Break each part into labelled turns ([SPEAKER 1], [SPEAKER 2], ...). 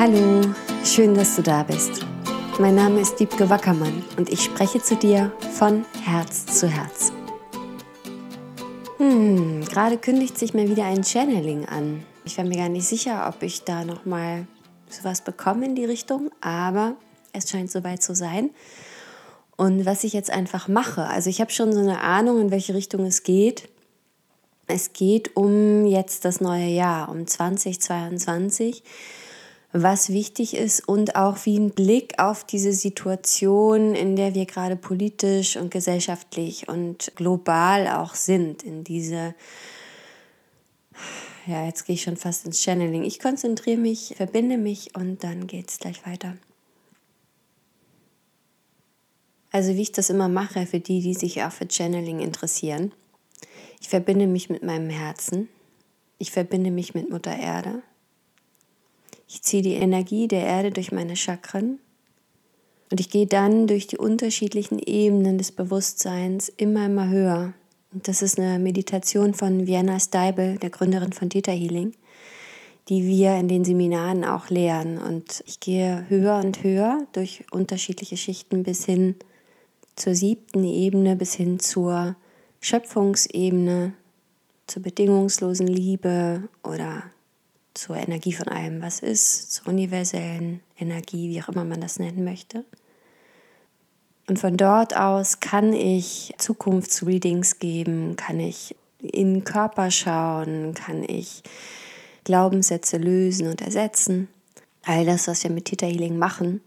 [SPEAKER 1] Hallo, schön, dass du da bist. Mein Name ist Diebke Wackermann und ich spreche zu dir von Herz zu Herz. Hm, gerade kündigt sich mir wieder ein Channeling an. Ich war mir gar nicht sicher, ob ich da nochmal sowas bekomme in die Richtung, aber es scheint soweit zu sein. Und was ich jetzt einfach mache, also ich habe schon so eine Ahnung, in welche Richtung es geht. Es geht um jetzt das neue Jahr, um 2022, was wichtig ist und auch wie ein Blick auf diese Situation, in der wir gerade politisch und gesellschaftlich und global auch sind, in diese ja, jetzt gehe ich schon fast ins Channeling. Ich konzentriere mich, verbinde mich und dann geht es gleich weiter. Also wie ich das immer mache für die, die sich auch für Channeling interessieren. Ich verbinde mich mit meinem Herzen. Ich verbinde mich mit Mutter Erde. Ich ziehe die Energie der Erde durch meine Chakren und ich gehe dann durch die unterschiedlichen Ebenen des Bewusstseins immer, immer höher. Und das ist eine Meditation von Vienna Steibel, der Gründerin von Theta Healing, die wir in den Seminaren auch lehren. Und ich gehe höher und höher durch unterschiedliche Schichten bis hin zur siebten Ebene, bis hin zur Schöpfungsebene, zur bedingungslosen Liebe oder zur Energie von allem, was ist, zur universellen Energie, wie auch immer man das nennen möchte. Und von dort aus kann ich Zukunftsreadings geben, kann ich in den Körper schauen, kann ich Glaubenssätze lösen und ersetzen. All das, was wir mit Theta Healing machen.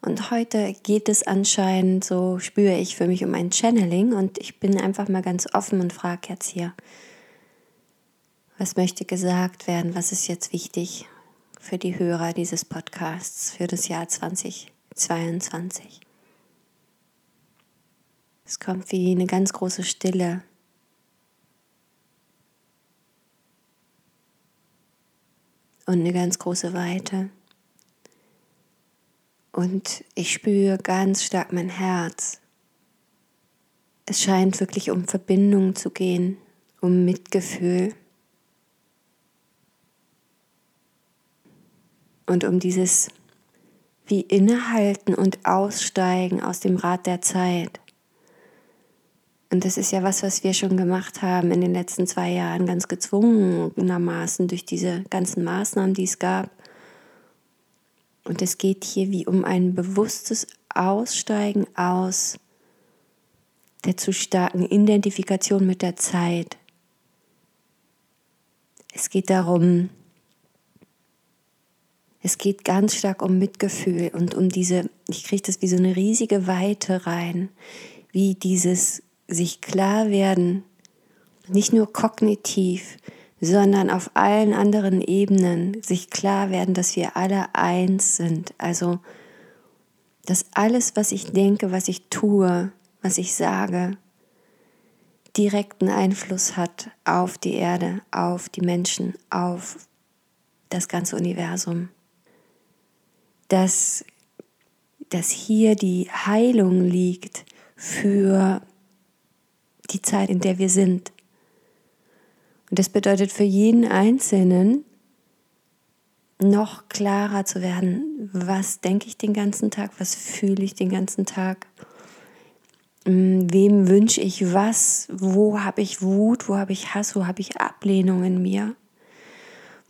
[SPEAKER 1] Und heute geht es anscheinend, so spüre ich für mich um ein Channeling und ich bin einfach mal ganz offen und frage jetzt hier, was möchte gesagt werden, was ist jetzt wichtig für die Hörer dieses Podcasts für das Jahr 2022. Es kommt wie eine ganz große Stille. Und eine ganz große Weite. Und ich spüre ganz stark mein Herz. Es scheint wirklich um Verbindung zu gehen, um Mitgefühl. Und um dieses wie innehalten und aussteigen aus dem Rad der Zeit. Und das ist ja was, was wir schon gemacht haben in den letzten zwei Jahren, ganz gezwungenermaßen durch diese ganzen Maßnahmen, die es gab. Und es geht hier wie um ein bewusstes Aussteigen aus der zu starken Identifikation mit der Zeit. Es geht darum, es geht ganz stark um Mitgefühl und um diese, ich kriege das wie so eine riesige Weite rein, wie dieses sich klar werden, nicht nur kognitiv, sondern auf allen anderen Ebenen sich klar werden, dass wir alle eins sind. Also, dass alles, was ich denke, was ich tue, was ich sage, direkten Einfluss hat auf die Erde, auf die Menschen, auf das ganze Universum. Dass, dass hier die Heilung liegt für die Zeit, in der wir sind. Und das bedeutet für jeden Einzelnen, noch klarer zu werden, was denke ich den ganzen Tag, was fühle ich den ganzen Tag, mm, wem wünsche ich was, wo habe ich Wut, wo habe ich Hass, wo habe ich Ablehnung in mir,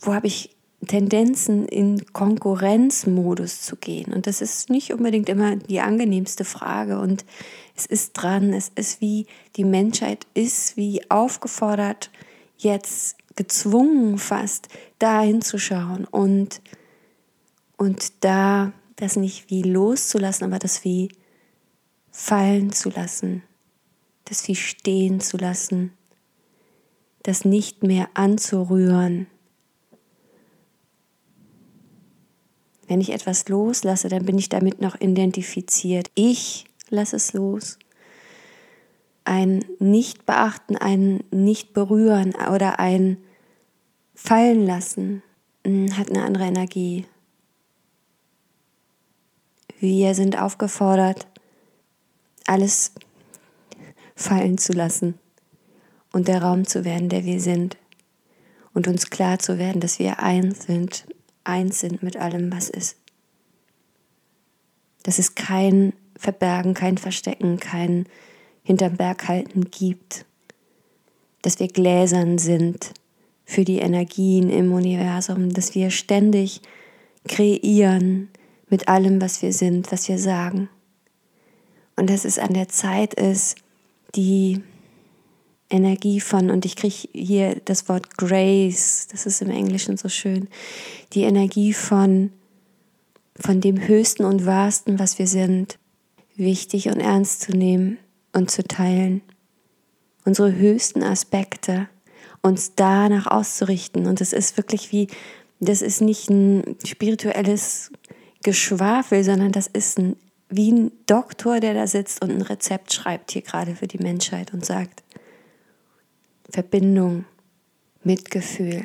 [SPEAKER 1] wo habe ich Tendenzen in Konkurrenzmodus zu gehen. Und das ist nicht unbedingt immer die angenehmste Frage. Und es ist dran, es ist wie die Menschheit ist wie aufgefordert, jetzt gezwungen fast, da hinzuschauen und, und da das nicht wie loszulassen, aber das wie fallen zu lassen, das wie stehen zu lassen, das nicht mehr anzurühren Wenn ich etwas loslasse, dann bin ich damit noch identifiziert. Ich lasse es los. Ein Nicht-Beachten, ein Nicht-Berühren oder ein Fallen lassen hm, hat eine andere Energie. Wir sind aufgefordert, alles fallen zu lassen und der Raum zu werden, der wir sind und uns klar zu werden, dass wir eins sind eins sind mit allem, was ist. Dass es kein Verbergen, kein Verstecken, kein hinterm Berg halten gibt. Dass wir gläsern sind für die Energien im Universum, dass wir ständig kreieren mit allem, was wir sind, was wir sagen. Und dass es an der Zeit ist, die Energie von, und ich kriege hier das Wort Grace, das ist im Englischen so schön, die Energie von, von dem Höchsten und Wahrsten, was wir sind, wichtig und ernst zu nehmen und zu teilen. Unsere höchsten Aspekte, uns danach auszurichten. Und es ist wirklich wie, das ist nicht ein spirituelles Geschwafel, sondern das ist ein, wie ein Doktor, der da sitzt und ein Rezept schreibt hier gerade für die Menschheit und sagt, Verbindung, Mitgefühl,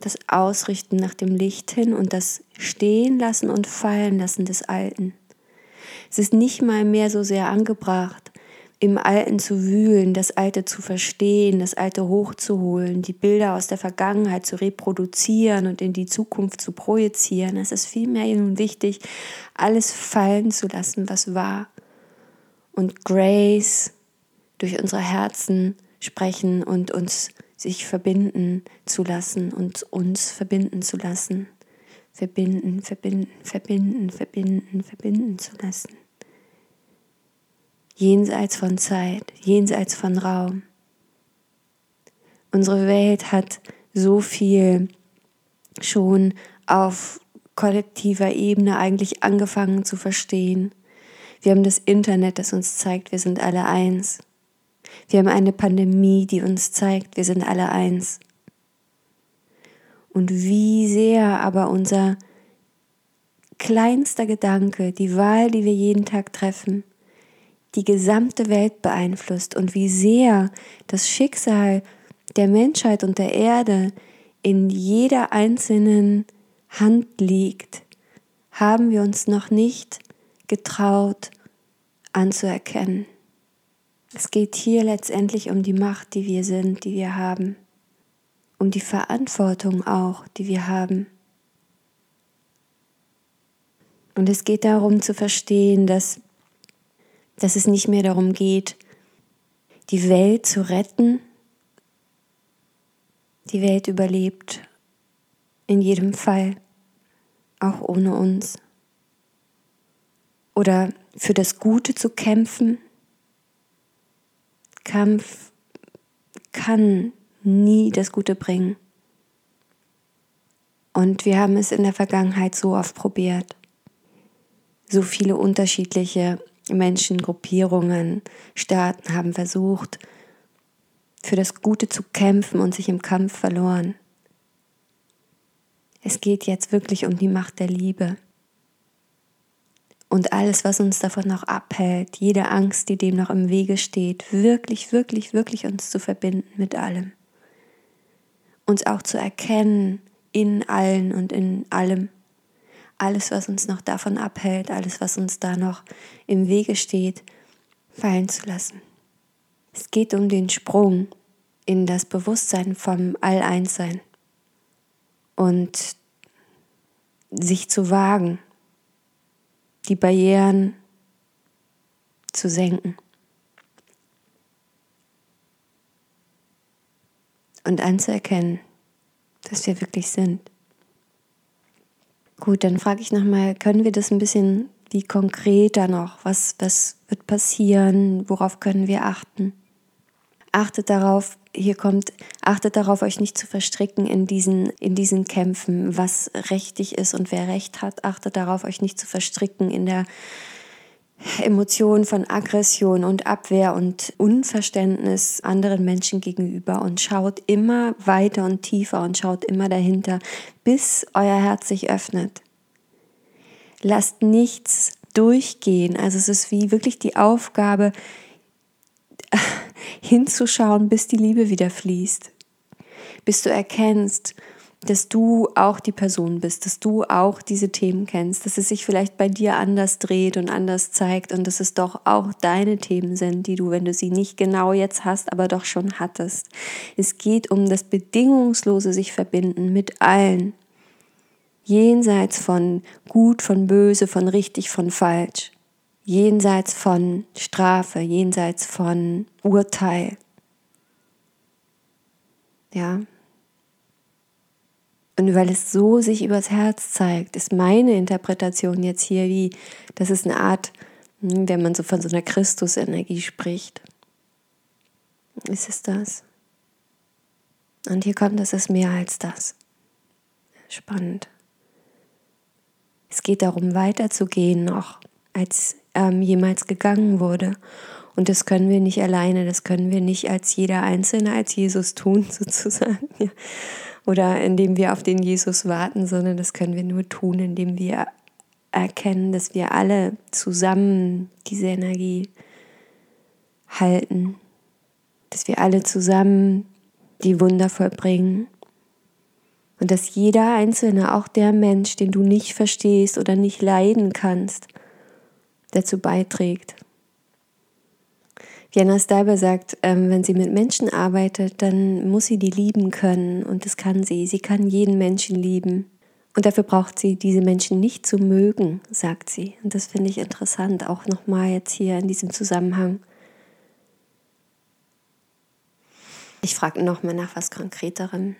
[SPEAKER 1] das Ausrichten nach dem Licht hin und das Stehen lassen und fallen lassen des Alten. Es ist nicht mal mehr so sehr angebracht, im Alten zu wühlen, das Alte zu verstehen, das Alte hochzuholen, die Bilder aus der Vergangenheit zu reproduzieren und in die Zukunft zu projizieren. Es ist vielmehr nun wichtig, alles fallen zu lassen, was war. Und Grace durch unsere Herzen sprechen und uns sich verbinden zu lassen und uns verbinden zu lassen. Verbinden, verbinden, verbinden, verbinden, verbinden zu lassen. Jenseits von Zeit, jenseits von Raum. Unsere Welt hat so viel schon auf kollektiver Ebene eigentlich angefangen zu verstehen. Wir haben das Internet, das uns zeigt, wir sind alle eins. Wir haben eine Pandemie, die uns zeigt, wir sind alle eins. Und wie sehr aber unser kleinster Gedanke, die Wahl, die wir jeden Tag treffen, die gesamte Welt beeinflusst und wie sehr das Schicksal der Menschheit und der Erde in jeder einzelnen Hand liegt, haben wir uns noch nicht getraut anzuerkennen. Es geht hier letztendlich um die Macht, die wir sind, die wir haben, um die Verantwortung auch, die wir haben. Und es geht darum zu verstehen, dass, dass es nicht mehr darum geht, die Welt zu retten. Die Welt überlebt in jedem Fall, auch ohne uns. Oder für das Gute zu kämpfen, Kampf kann nie das Gute bringen. Und wir haben es in der Vergangenheit so oft probiert. So viele unterschiedliche Menschen, Gruppierungen, Staaten haben versucht, für das Gute zu kämpfen und sich im Kampf verloren. Es geht jetzt wirklich um die Macht der Liebe und alles, was uns davon noch abhält, jede Angst, die dem noch im Wege steht, wirklich, wirklich, wirklich uns zu verbinden mit allem. Uns auch zu erkennen in allen und in allem. Alles, was uns noch davon abhält, alles, was uns da noch im Wege steht, fallen zu lassen. Es geht um den Sprung in das Bewusstsein vom All-Eins-Sein und sich zu wagen, die Barrieren zu senken. Und anzuerkennen, dass wir wirklich sind. Gut, dann frage ich nochmal, können wir das ein bisschen wie konkreter noch? Was, was wird passieren? Worauf können wir achten? Achtet darauf, hier kommt, achtet darauf, euch nicht zu verstricken in diesen, in diesen Kämpfen, was richtig ist und wer recht hat. Achtet darauf, euch nicht zu verstricken in der Emotion von Aggression und Abwehr und Unverständnis anderen Menschen gegenüber und schaut immer weiter und tiefer und schaut immer dahinter, bis euer Herz sich öffnet. Lasst nichts durchgehen. Also es ist wie wirklich die Aufgabe, hinzuschauen, bis die Liebe wieder fließt. Bis du erkennst, dass du auch die Person bist, dass du auch diese Themen kennst, dass es sich vielleicht bei dir anders dreht und anders zeigt und dass es doch auch deine Themen sind, die du, wenn du sie nicht genau jetzt hast, aber doch schon hattest. Es geht um das bedingungslose sich verbinden mit allen. jenseits von gut, von böse, von richtig, von falsch, jenseits von Strafe, jenseits von Urteil. Ja. Und weil es so sich übers Herz zeigt, ist meine Interpretation jetzt hier wie, das ist eine Art, hm, wenn man so von so einer Christusenergie spricht. Ist es das? Und hier kommt, es ist mehr als das. Spannend. Es geht darum, weiterzugehen noch, als ähm, jemals gegangen wurde. Und das können wir nicht alleine, das können wir nicht als jeder Einzelne, als Jesus tun, sozusagen. Oder indem wir auf den Jesus warten, sondern das können wir nur tun, indem wir erkennen, dass wir alle zusammen diese Energie halten, dass wir alle zusammen die Wunder vollbringen und dass jeder Einzelne, auch der Mensch, den du nicht verstehst oder nicht leiden kannst, dazu beiträgt. Vienna Steiber sagt, ähm, wenn sie mit Menschen arbeitet, dann muss sie die lieben können und das kann sie. Sie kann jeden Menschen lieben. Und dafür braucht sie diese Menschen nicht zu mögen, sagt sie. Und das finde ich interessant, auch nochmal jetzt hier in diesem Zusammenhang. Ich frage nochmal nach was Konkreterem.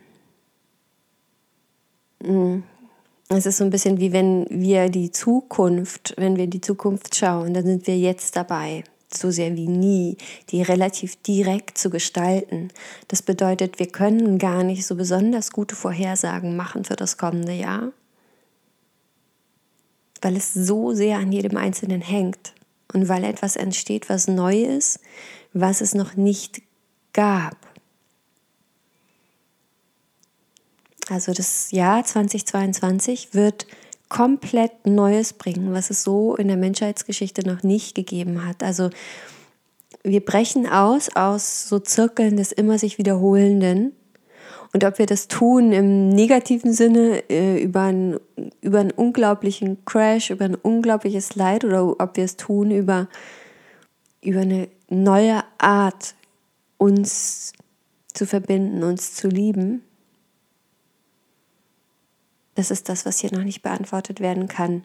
[SPEAKER 1] Es ist so ein bisschen wie wenn wir die Zukunft, wenn wir die Zukunft schauen, dann sind wir jetzt dabei, so sehr wie nie, die relativ direkt zu gestalten. Das bedeutet, wir können gar nicht so besonders gute Vorhersagen machen für das kommende Jahr, weil es so sehr an jedem Einzelnen hängt und weil etwas entsteht, was neu ist, was es noch nicht gab. Also das Jahr 2022 wird komplett Neues bringen, was es so in der Menschheitsgeschichte noch nicht gegeben hat. Also wir brechen aus aus so Zirkeln des immer sich wiederholenden. Und ob wir das tun im negativen Sinne äh, über, einen, über einen unglaublichen Crash, über ein unglaubliches Leid oder ob wir es tun über, über eine neue Art, uns zu verbinden, uns zu lieben, das ist das, was hier noch nicht beantwortet werden kann.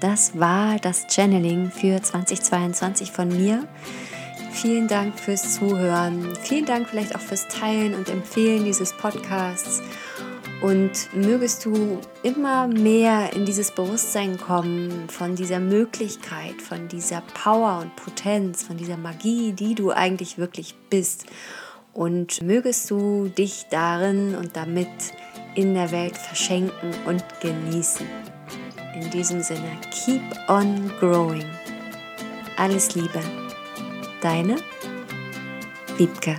[SPEAKER 1] Das war das Channeling für 2022 von mir. Vielen Dank fürs Zuhören. Vielen Dank vielleicht auch fürs Teilen und Empfehlen dieses Podcasts. Und mögest du immer mehr in dieses Bewusstsein kommen von dieser Möglichkeit, von dieser Power und Potenz, von dieser Magie, die du eigentlich wirklich bist und mögest du dich darin und damit in der Welt verschenken und genießen. In diesem Sinne, keep on growing. Alles Liebe. Deine Wiebke.